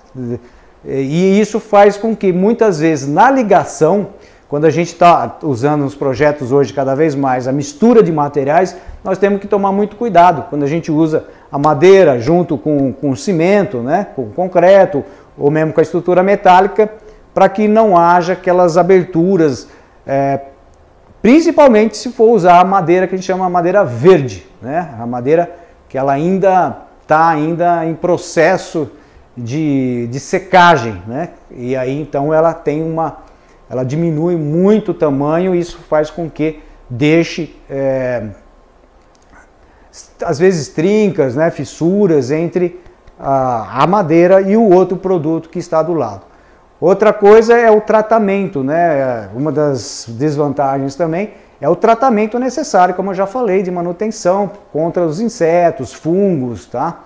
E isso faz com que muitas vezes na ligação, quando a gente está usando nos projetos hoje cada vez mais a mistura de materiais, nós temos que tomar muito cuidado quando a gente usa a madeira junto com, com o cimento, né, com concreto, ou mesmo com a estrutura metálica, para que não haja aquelas aberturas, é, principalmente se for usar a madeira que a gente chama madeira verde, né, a madeira que ela ainda está ainda em processo de, de secagem, né, e aí então ela tem uma, ela diminui muito o tamanho e isso faz com que deixe é, às vezes trincas, né, fissuras entre a, a madeira e o outro produto que está do lado. Outra coisa é o tratamento, né? Uma das desvantagens também é o tratamento necessário, como eu já falei, de manutenção contra os insetos, fungos, tá?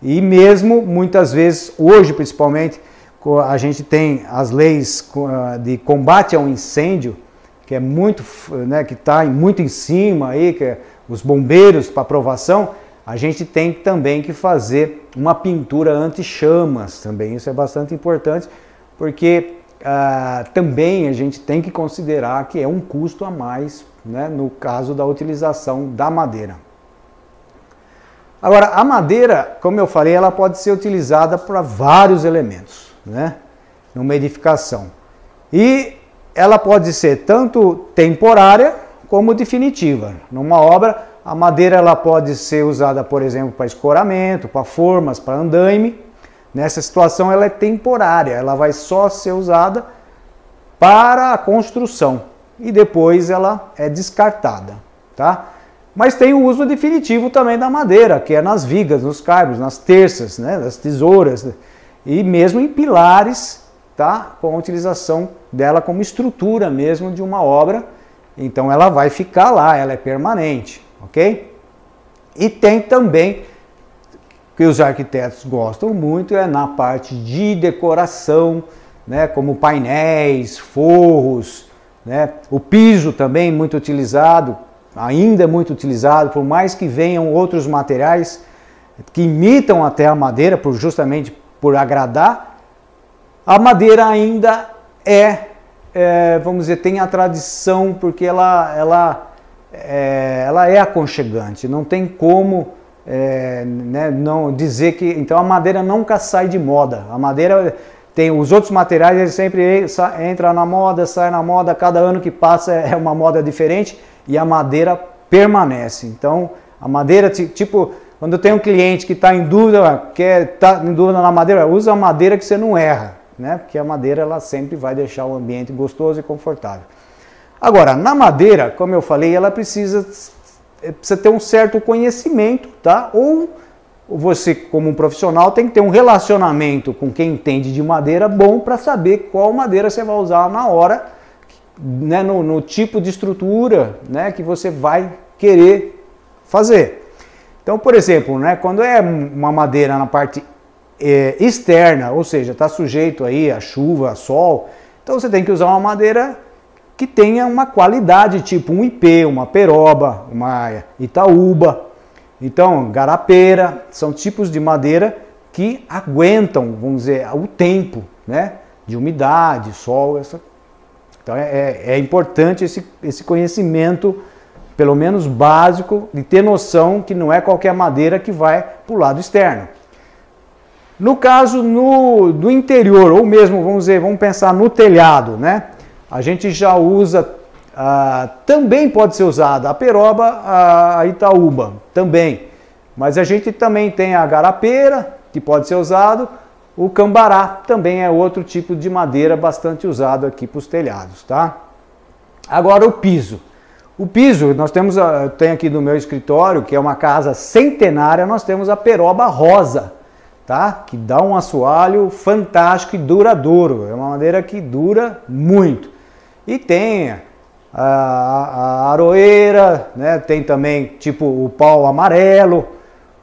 E mesmo muitas vezes, hoje principalmente, a gente tem as leis ah, de combate ao incêndio, que é muito, né, que está muito em cima aí, que é os bombeiros para aprovação, a gente tem também que fazer uma pintura anti-chamas também. Isso é bastante importante, porque ah, também a gente tem que considerar que é um custo a mais né, no caso da utilização da madeira. Agora, a madeira, como eu falei, ela pode ser utilizada para vários elementos, né, numa edificação. E ela pode ser tanto temporária como definitiva. Numa obra, a madeira ela pode ser usada, por exemplo, para escoramento, para formas, para andaime. Nessa situação ela é temporária, ela vai só ser usada para a construção e depois ela é descartada, tá? Mas tem o uso definitivo também da madeira, que é nas vigas, nos caibros, nas terças, né, nas tesouras e mesmo em pilares, tá? Com a utilização dela como estrutura mesmo de uma obra. Então ela vai ficar lá, ela é permanente ok? E tem também que os arquitetos gostam muito é na parte de decoração, né, como painéis, forros, né, o piso também muito utilizado, ainda muito utilizado, por mais que venham outros materiais que imitam até a madeira, por justamente por agradar, a madeira ainda é, é vamos dizer, tem a tradição porque ela, ela é, ela é aconchegante, não tem como é, né, não dizer que. Então a madeira nunca sai de moda. A madeira tem os outros materiais, eles sempre entram na moda, sai na moda, cada ano que passa é uma moda diferente e a madeira permanece. Então a madeira, tipo, quando tem um cliente que está em dúvida, quer tá em dúvida na madeira, usa a madeira que você não erra, né? Porque a madeira ela sempre vai deixar o ambiente gostoso e confortável. Agora, na madeira, como eu falei, ela precisa, precisa ter um certo conhecimento, tá? Ou você, como um profissional, tem que ter um relacionamento com quem entende de madeira bom para saber qual madeira você vai usar na hora, né, no, no, tipo de estrutura né, que você vai querer fazer. Então, por exemplo, né, quando é uma madeira na parte é, externa, ou seja, está sujeito aí a chuva, a sol, então você tem que usar uma madeira que tenha uma qualidade, tipo um IP, uma peroba, uma itaúba, então garapeira, são tipos de madeira que aguentam, vamos dizer, o tempo, né? De umidade, sol, essa. Então é, é, é importante esse, esse conhecimento, pelo menos básico, de ter noção que não é qualquer madeira que vai para o lado externo. No caso no, do interior, ou mesmo, vamos dizer, vamos pensar no telhado, né? A gente já usa, ah, também pode ser usada a peroba, a itaúba, também. Mas a gente também tem a garapeira, que pode ser usado, o cambará também é outro tipo de madeira bastante usado aqui para os telhados, tá? Agora o piso. O piso, nós temos, tem aqui no meu escritório, que é uma casa centenária, nós temos a peroba rosa, tá? Que dá um assoalho fantástico e duradouro. É uma madeira que dura muito. E tem a, a aroeira, né? tem também tipo o pau amarelo,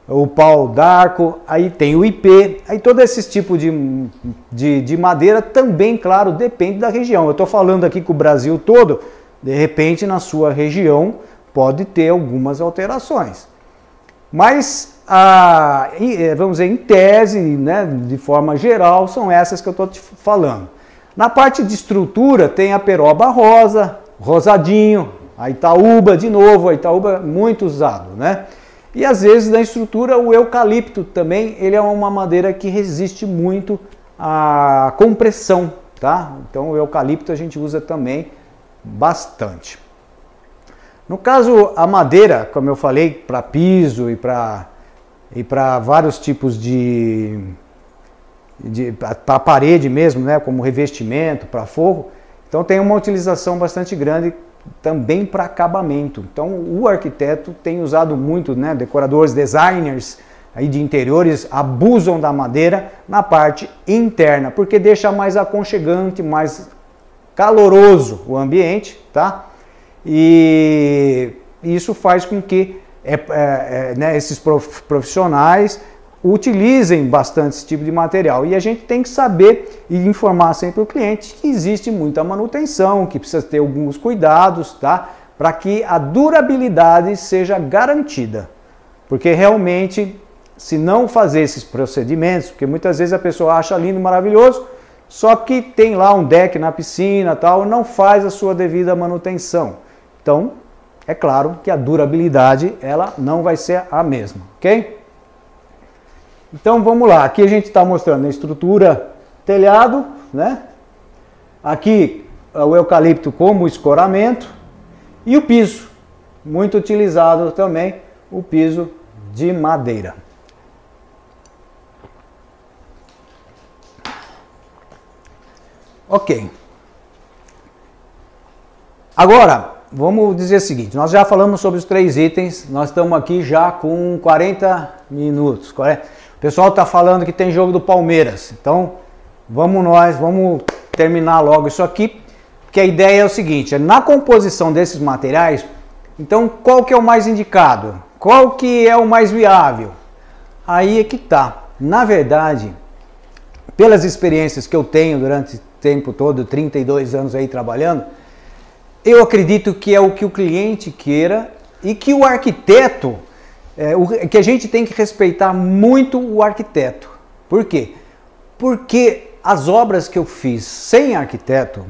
o pau d'arco, aí tem o IP, aí todo esse tipo de, de, de madeira também, claro, depende da região. Eu estou falando aqui com o Brasil todo, de repente na sua região pode ter algumas alterações. Mas, a, vamos dizer, em tese, né, de forma geral, são essas que eu estou te falando. Na parte de estrutura tem a peroba rosa, rosadinho, a Itaúba de novo, a Itaúba muito usado, né? E às vezes na estrutura o eucalipto também, ele é uma madeira que resiste muito à compressão, tá? Então o eucalipto a gente usa também bastante. No caso a madeira, como eu falei, para piso e para e para vários tipos de para a parede mesmo, né, como revestimento, para forro. Então tem uma utilização bastante grande também para acabamento. Então o arquiteto tem usado muito, né, decoradores, designers, aí de interiores abusam da madeira na parte interna, porque deixa mais aconchegante, mais caloroso o ambiente, tá? E isso faz com que é, é, é, né, esses profissionais utilizem bastante esse tipo de material. E a gente tem que saber e informar sempre o cliente que existe muita manutenção, que precisa ter alguns cuidados, tá? Para que a durabilidade seja garantida. Porque realmente, se não fazer esses procedimentos, porque muitas vezes a pessoa acha lindo, maravilhoso, só que tem lá um deck na piscina tal, não faz a sua devida manutenção. Então, é claro que a durabilidade ela não vai ser a mesma, ok? Então vamos lá, aqui a gente está mostrando a estrutura telhado, né? Aqui o eucalipto como escoramento e o piso, muito utilizado também, o piso de madeira. Ok. Agora, vamos dizer o seguinte, nós já falamos sobre os três itens, nós estamos aqui já com 40 minutos, 40, o pessoal está falando que tem jogo do Palmeiras. Então, vamos nós, vamos terminar logo isso aqui, porque a ideia é o seguinte, é na composição desses materiais, então qual que é o mais indicado? Qual que é o mais viável? Aí é que tá. Na verdade, pelas experiências que eu tenho durante o tempo todo, 32 anos aí trabalhando, eu acredito que é o que o cliente queira e que o arquiteto é, o, que a gente tem que respeitar muito o arquiteto. Por quê? Porque as obras que eu fiz sem arquiteto,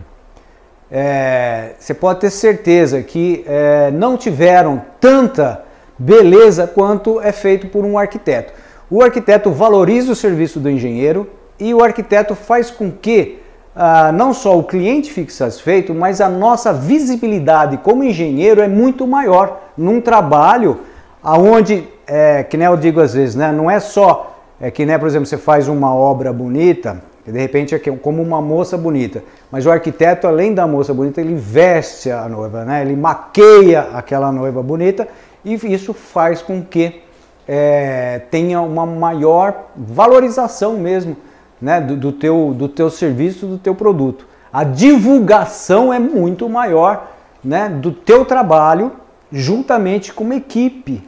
é, você pode ter certeza que é, não tiveram tanta beleza quanto é feito por um arquiteto. O arquiteto valoriza o serviço do engenheiro e o arquiteto faz com que ah, não só o cliente fique satisfeito, mas a nossa visibilidade como engenheiro é muito maior num trabalho aonde, é, que nem eu digo às vezes, né, não é só, é que nem, por exemplo, você faz uma obra bonita, de repente é como uma moça bonita, mas o arquiteto, além da moça bonita, ele veste a noiva, né, ele maqueia aquela noiva bonita e isso faz com que é, tenha uma maior valorização mesmo né, do, do, teu, do teu serviço, do teu produto. A divulgação é muito maior né, do teu trabalho juntamente com uma equipe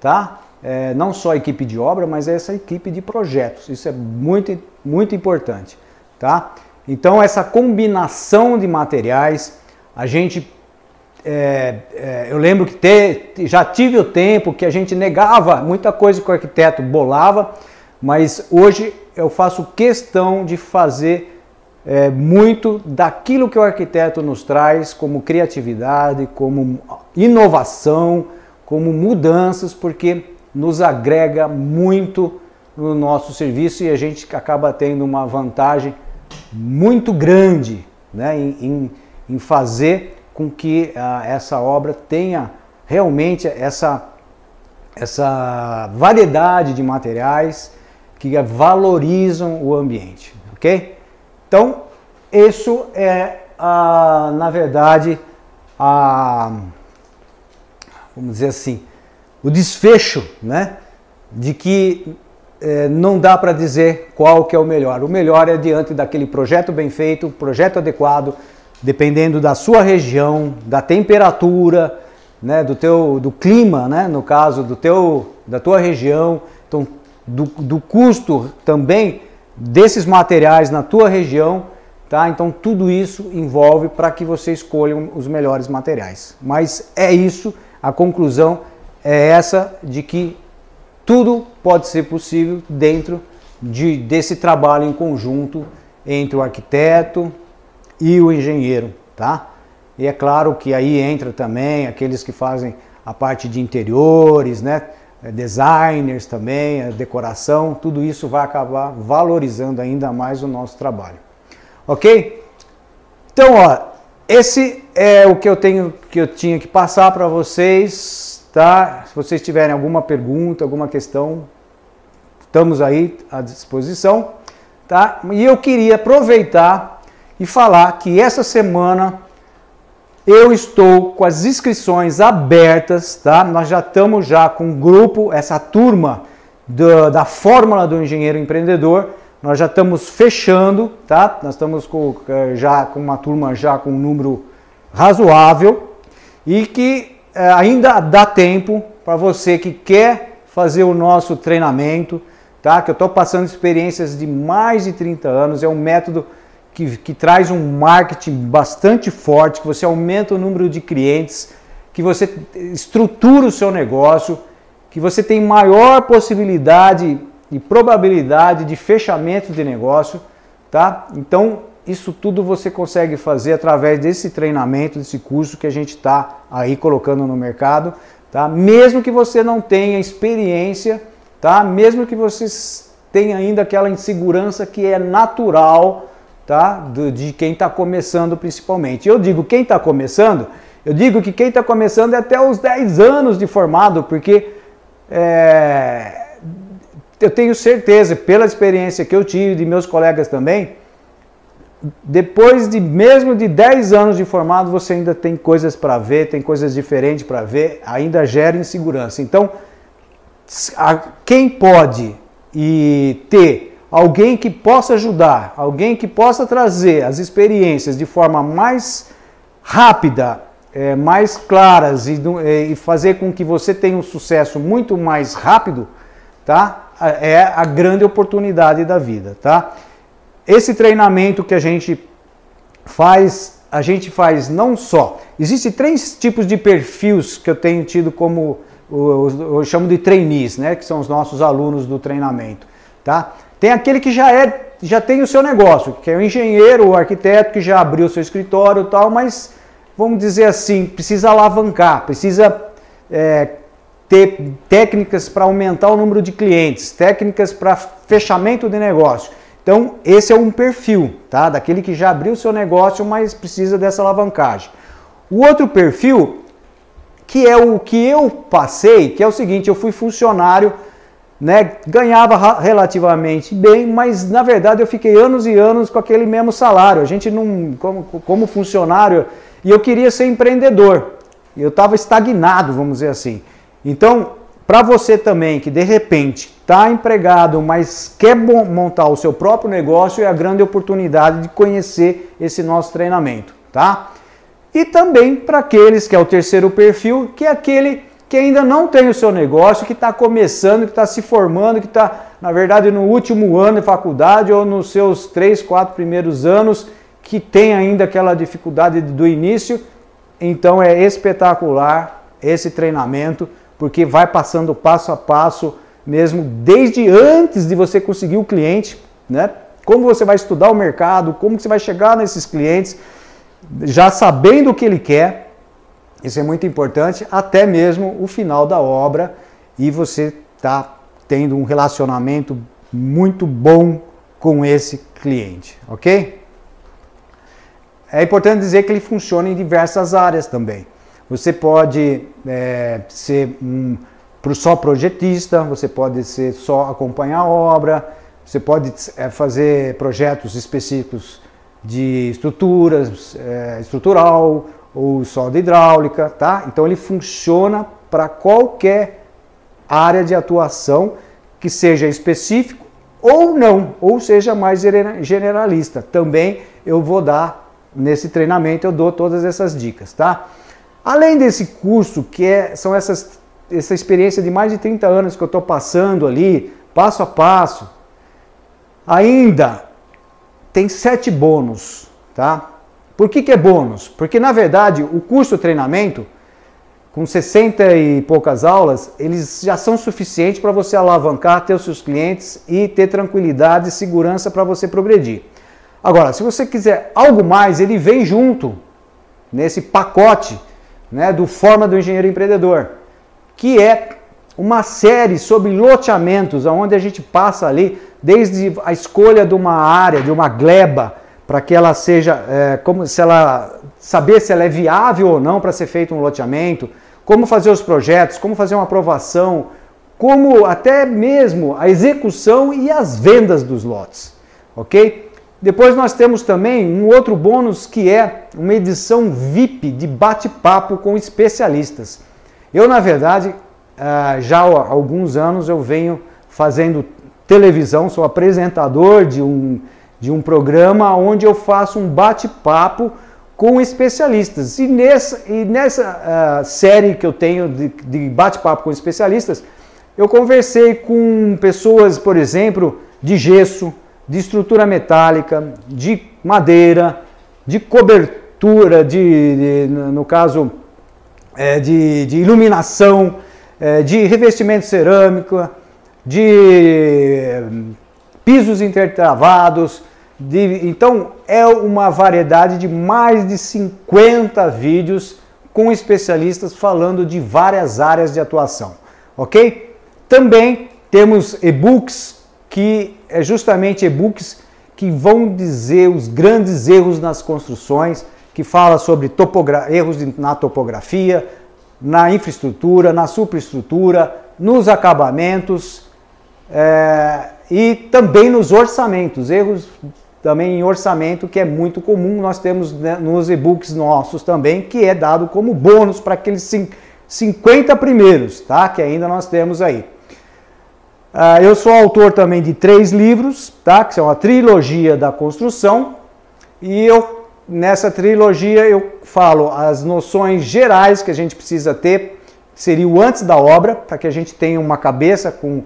tá? É, não só a equipe de obra, mas essa equipe de projetos. Isso é muito, muito importante, tá? Então essa combinação de materiais, a gente, é, é, eu lembro que ter, já tive o tempo que a gente negava muita coisa que o arquiteto bolava, mas hoje eu faço questão de fazer é, muito daquilo que o arquiteto nos traz como criatividade, como inovação, como mudanças, porque nos agrega muito no nosso serviço e a gente acaba tendo uma vantagem muito grande né, em, em fazer com que uh, essa obra tenha realmente essa, essa variedade de materiais que valorizam o ambiente, ok? Então, isso é, uh, na verdade, a vamos dizer assim, o desfecho, né? De que é, não dá para dizer qual que é o melhor. O melhor é diante daquele projeto bem feito, projeto adequado, dependendo da sua região, da temperatura, né, do teu, do clima, né, no caso do teu, da tua região, então do, do custo também desses materiais na tua região, tá? Então tudo isso envolve para que você escolha os melhores materiais. Mas é isso a conclusão é essa de que tudo pode ser possível dentro de, desse trabalho em conjunto entre o arquiteto e o engenheiro, tá? E é claro que aí entra também aqueles que fazem a parte de interiores, né? Designers também, a decoração, tudo isso vai acabar valorizando ainda mais o nosso trabalho. Ok? Então, ó, esse é o que eu tenho que eu tinha que passar para vocês, tá? Se vocês tiverem alguma pergunta, alguma questão, estamos aí à disposição, tá? E eu queria aproveitar e falar que essa semana eu estou com as inscrições abertas, tá? Nós já estamos já com um grupo, essa turma do, da fórmula do engenheiro empreendedor. Nós já estamos fechando, tá? Nós estamos com, eh, já com uma turma já com um número razoável e que é, ainda dá tempo para você que quer fazer o nosso treinamento, tá? Que eu estou passando experiências de mais de 30 anos, é um método que, que traz um marketing bastante forte, que você aumenta o número de clientes, que você estrutura o seu negócio, que você tem maior possibilidade e probabilidade de fechamento de negócio, tá? Então, isso tudo você consegue fazer através desse treinamento, desse curso que a gente está aí colocando no mercado, tá? Mesmo que você não tenha experiência, tá? Mesmo que você tenha ainda aquela insegurança que é natural, tá? De quem está começando principalmente. Eu digo quem está começando, eu digo que quem está começando é até os 10 anos de formado, porque é, eu tenho certeza, pela experiência que eu tive de meus colegas também, depois de mesmo de 10 anos de formado, você ainda tem coisas para ver, tem coisas diferentes para ver, ainda gera insegurança. Então, quem pode e ter alguém que possa ajudar, alguém que possa trazer as experiências de forma mais rápida, é, mais claras e, e fazer com que você tenha um sucesso muito mais rápido, tá? É a grande oportunidade da vida, tá? Esse treinamento que a gente faz, a gente faz não só. Existem três tipos de perfis que eu tenho tido como eu chamo de trainees, né, que são os nossos alunos do treinamento, tá? Tem aquele que já é, já tem o seu negócio, que é o engenheiro, o arquiteto que já abriu o seu escritório, tal, mas vamos dizer assim, precisa alavancar, precisa é, ter técnicas para aumentar o número de clientes, técnicas para fechamento de negócio. Então, esse é um perfil, tá? Daquele que já abriu seu negócio, mas precisa dessa alavancagem. O outro perfil, que é o que eu passei, que é o seguinte, eu fui funcionário, né, ganhava relativamente bem, mas na verdade eu fiquei anos e anos com aquele mesmo salário. A gente não, como, como funcionário, e eu queria ser empreendedor. Eu estava estagnado, vamos dizer assim. Então, para você também que de repente está empregado, mas quer montar o seu próprio negócio, é a grande oportunidade de conhecer esse nosso treinamento, tá? E também para aqueles que é o terceiro perfil, que é aquele que ainda não tem o seu negócio, que está começando, que está se formando, que está, na verdade, no último ano de faculdade ou nos seus três, quatro primeiros anos, que tem ainda aquela dificuldade do início. Então é espetacular esse treinamento porque vai passando passo a passo mesmo desde antes de você conseguir o cliente, né? Como você vai estudar o mercado, como você vai chegar nesses clientes, já sabendo o que ele quer, isso é muito importante, até mesmo o final da obra e você está tendo um relacionamento muito bom com esse cliente, ok? É importante dizer que ele funciona em diversas áreas também. Você pode é, ser um, só projetista, você pode ser só acompanhar a obra, você pode é, fazer projetos específicos de estruturas, é, estrutural ou só de hidráulica, tá? Então ele funciona para qualquer área de atuação que seja específico ou não, ou seja mais generalista. Também eu vou dar nesse treinamento, eu dou todas essas dicas, tá? Além desse curso, que é, são essas, essa experiência de mais de 30 anos que eu estou passando ali, passo a passo, ainda tem sete bônus, tá? Por que, que é bônus? Porque na verdade o curso treinamento, com 60 e poucas aulas, eles já são suficientes para você alavancar, ter os seus clientes e ter tranquilidade e segurança para você progredir. Agora, se você quiser algo mais, ele vem junto nesse pacote né, do Forma do Engenheiro Empreendedor, que é uma série sobre loteamentos, onde a gente passa ali desde a escolha de uma área, de uma gleba, para que ela seja, é, como se ela saber se ela é viável ou não para ser feito um loteamento, como fazer os projetos, como fazer uma aprovação, como até mesmo a execução e as vendas dos lotes, ok? Depois nós temos também um outro bônus que é uma edição VIP de bate-papo com especialistas. Eu, na verdade, ah, já há alguns anos eu venho fazendo televisão, sou apresentador de um, de um programa onde eu faço um bate-papo com especialistas. E nessa, e nessa uh, série que eu tenho de, de bate-papo com especialistas, eu conversei com pessoas, por exemplo, de gesso, de estrutura metálica, de madeira, de cobertura, de, de no caso é, de, de, iluminação, é, de revestimento cerâmico, de pisos intertravados. De, então é uma variedade de mais de 50 vídeos com especialistas falando de várias áreas de atuação, ok? Também temos e-books que é justamente e-books que vão dizer os grandes erros nas construções, que fala sobre erros na topografia, na infraestrutura, na superestrutura, nos acabamentos é, e também nos orçamentos, erros também em orçamento que é muito comum, nós temos né, nos e-books nossos também, que é dado como bônus para aqueles 50 primeiros, tá? Que ainda nós temos aí. Uh, eu sou autor também de três livros, tá? Que são a trilogia da construção. E eu, nessa trilogia, eu falo as noções gerais que a gente precisa ter, seria o antes da obra, para que a gente tenha uma cabeça com,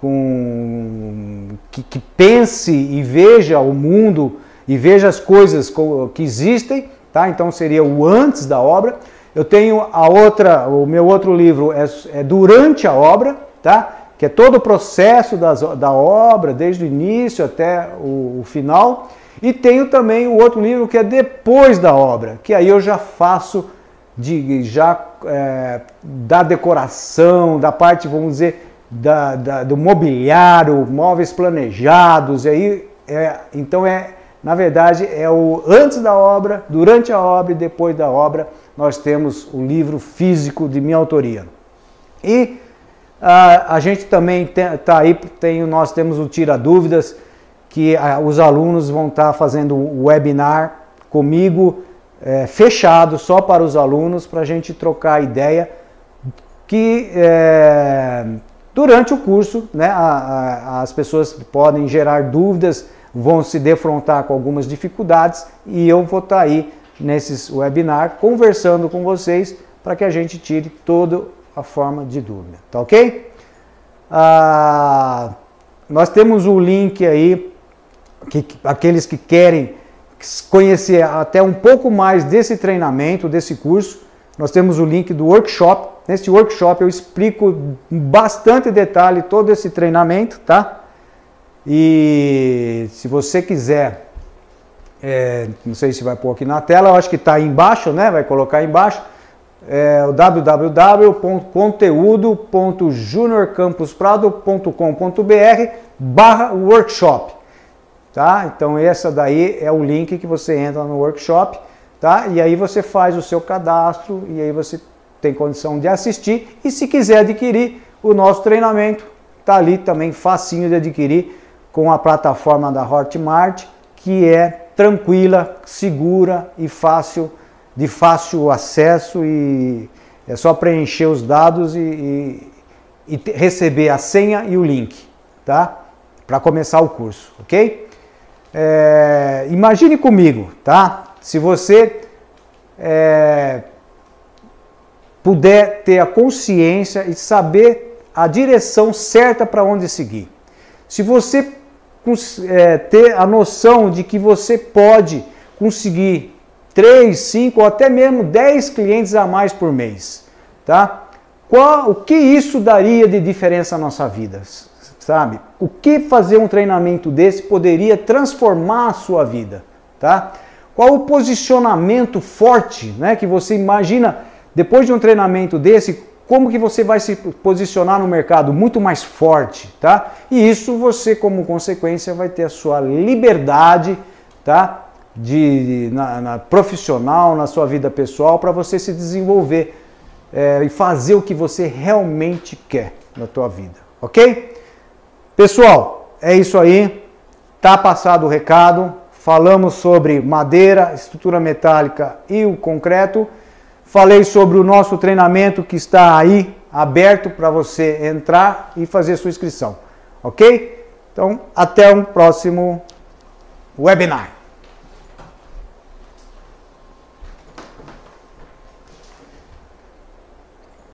com que, que, pense e veja o mundo e veja as coisas que existem, tá? Então seria o antes da obra. Eu tenho a outra, o meu outro livro é, é durante a obra, tá? Que é todo o processo das, da obra, desde o início até o, o, final. E tenho também o outro livro que é depois da obra, que aí eu já faço de, já é, da decoração, da parte, vamos dizer, da, da, do mobiliário, móveis planejados. E aí, é, então é, na verdade, é o antes da obra, durante a obra e depois da obra, nós temos o livro físico de minha autoria. E ah, a gente também está aí, tem, nós temos o Tira Dúvidas, que ah, os alunos vão estar tá fazendo o webinar comigo, é, fechado só para os alunos, para a gente trocar ideia, que é, durante o curso né, a, a, as pessoas podem gerar dúvidas, vão se defrontar com algumas dificuldades e eu vou estar tá aí nesses webinar conversando com vocês para que a gente tire todo a forma de dúvida, tá ok? Ah, nós temos o um link aí, que, aqueles que querem conhecer até um pouco mais desse treinamento, desse curso, nós temos o link do workshop. Nesse workshop eu explico bastante detalhe todo esse treinamento, tá? E se você quiser, é, não sei se vai pôr aqui na tela, eu acho que está embaixo, né? Vai colocar embaixo é o www.conteúdo.juniorcampusprado.com.br barra workshop. Tá? Então essa daí é o link que você entra no workshop, tá? E aí você faz o seu cadastro e aí você tem condição de assistir e se quiser adquirir o nosso treinamento, tá ali também facinho de adquirir com a plataforma da Hotmart, que é tranquila, segura e fácil de fácil acesso e é só preencher os dados e, e, e receber a senha e o link, tá? Para começar o curso, ok? É, imagine comigo, tá? Se você é, puder ter a consciência e saber a direção certa para onde seguir. Se você é, ter a noção de que você pode conseguir 3, 5 ou até mesmo 10 clientes a mais por mês, tá? Qual, o que isso daria de diferença na nossa vida, sabe? O que fazer um treinamento desse poderia transformar a sua vida, tá? Qual o posicionamento forte, né, que você imagina depois de um treinamento desse, como que você vai se posicionar no mercado muito mais forte, tá? E isso você como consequência vai ter a sua liberdade, tá? De, na, na profissional, na sua vida pessoal, para você se desenvolver é, e fazer o que você realmente quer na tua vida, ok? Pessoal, é isso aí. Tá passado o recado. Falamos sobre madeira, estrutura metálica e o concreto. Falei sobre o nosso treinamento que está aí aberto para você entrar e fazer sua inscrição. ok? Então, até um próximo webinar.